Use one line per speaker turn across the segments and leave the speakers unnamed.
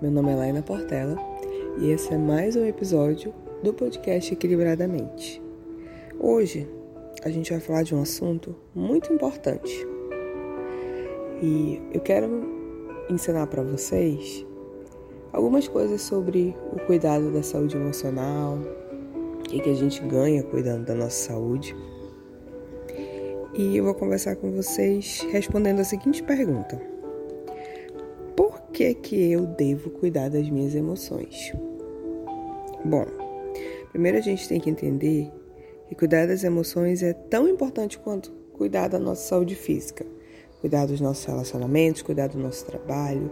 Meu nome é Laina Portela e esse é mais um episódio do podcast Equilibradamente. Hoje a gente vai falar de um assunto muito importante e eu quero ensinar para vocês algumas coisas sobre o cuidado da saúde emocional, o que a gente ganha cuidando da nossa saúde. E eu vou conversar com vocês respondendo a seguinte pergunta: que é que eu devo cuidar das minhas emoções? Bom, primeiro a gente tem que entender que cuidar das emoções é tão importante quanto cuidar da nossa saúde física, cuidar dos nossos relacionamentos, cuidar do nosso trabalho.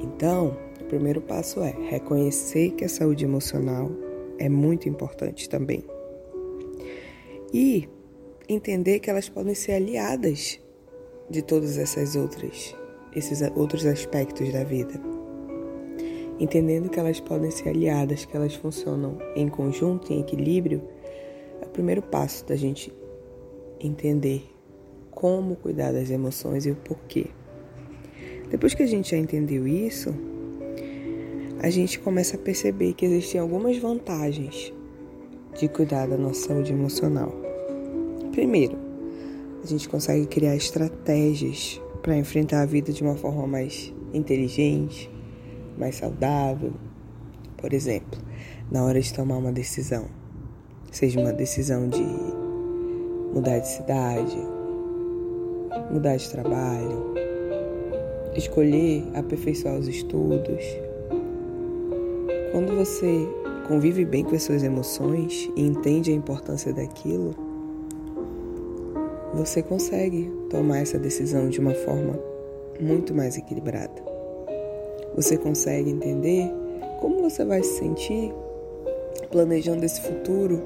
Então, o primeiro passo é reconhecer que a saúde emocional é muito importante também. E entender que elas podem ser aliadas de todas essas outras esses outros aspectos da vida. Entendendo que elas podem ser aliadas, que elas funcionam em conjunto, em equilíbrio, é o primeiro passo da gente entender como cuidar das emoções e o porquê. Depois que a gente já entendeu isso, a gente começa a perceber que existem algumas vantagens de cuidar da nossa saúde emocional. Primeiro, a gente consegue criar estratégias para enfrentar a vida de uma forma mais inteligente, mais saudável. Por exemplo, na hora de tomar uma decisão, seja uma decisão de mudar de cidade, mudar de trabalho, escolher aperfeiçoar os estudos. Quando você convive bem com as suas emoções e entende a importância daquilo, você consegue tomar essa decisão de uma forma muito mais equilibrada. Você consegue entender como você vai se sentir planejando esse futuro,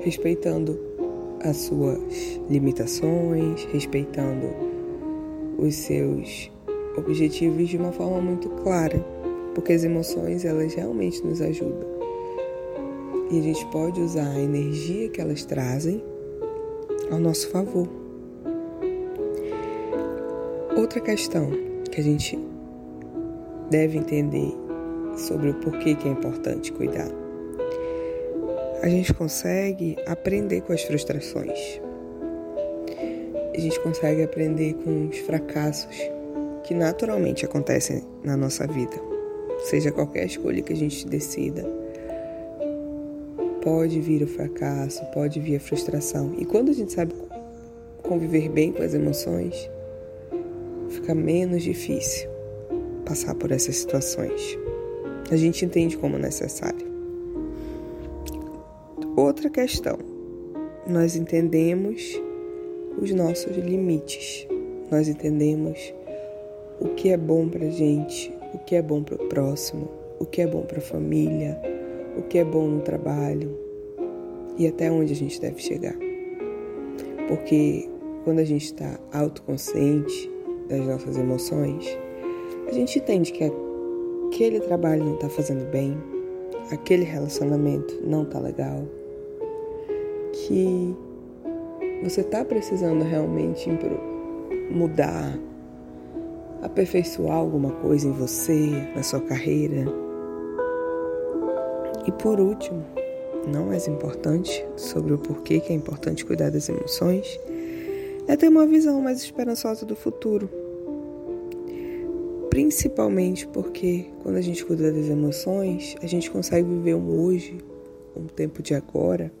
respeitando as suas limitações, respeitando os seus objetivos de uma forma muito clara, porque as emoções elas realmente nos ajudam. E a gente pode usar a energia que elas trazem ao nosso favor. Outra questão que a gente deve entender sobre o porquê que é importante cuidar. A gente consegue aprender com as frustrações. A gente consegue aprender com os fracassos que naturalmente acontecem na nossa vida. Seja qualquer escolha que a gente decida, pode vir o fracasso, pode vir a frustração. E quando a gente sabe conviver bem com as emoções, fica menos difícil passar por essas situações. A gente entende como necessário. Outra questão, nós entendemos os nossos limites, nós entendemos o que é bom para gente, o que é bom para o próximo, o que é bom para a família, o que é bom no trabalho e até onde a gente deve chegar. Porque quando a gente está autoconsciente das nossas emoções, a gente entende que aquele trabalho não está fazendo bem, aquele relacionamento não está legal, que você está precisando realmente mudar, aperfeiçoar alguma coisa em você, na sua carreira. E por último, não mais importante, sobre o porquê que é importante cuidar das emoções, é ter uma visão mais esperançosa do futuro. Principalmente porque quando a gente cuida das emoções, a gente consegue viver um hoje, um tempo de agora,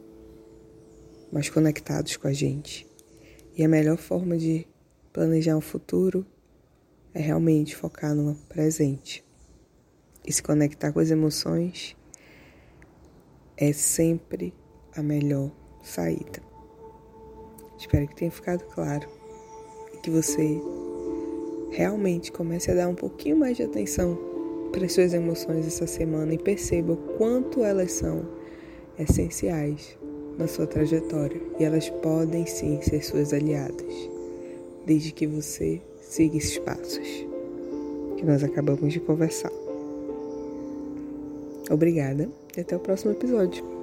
mais conectados com a gente. E a melhor forma de planejar um futuro é realmente focar no presente e se conectar com as emoções é sempre a melhor saída. Espero que tenha ficado claro e que você realmente comece a dar um pouquinho mais de atenção para as suas emoções essa semana e perceba o quanto elas são essenciais na sua trajetória e elas podem sim ser suas aliadas, desde que você siga esses passos que nós acabamos de conversar. Obrigada e até o próximo episódio.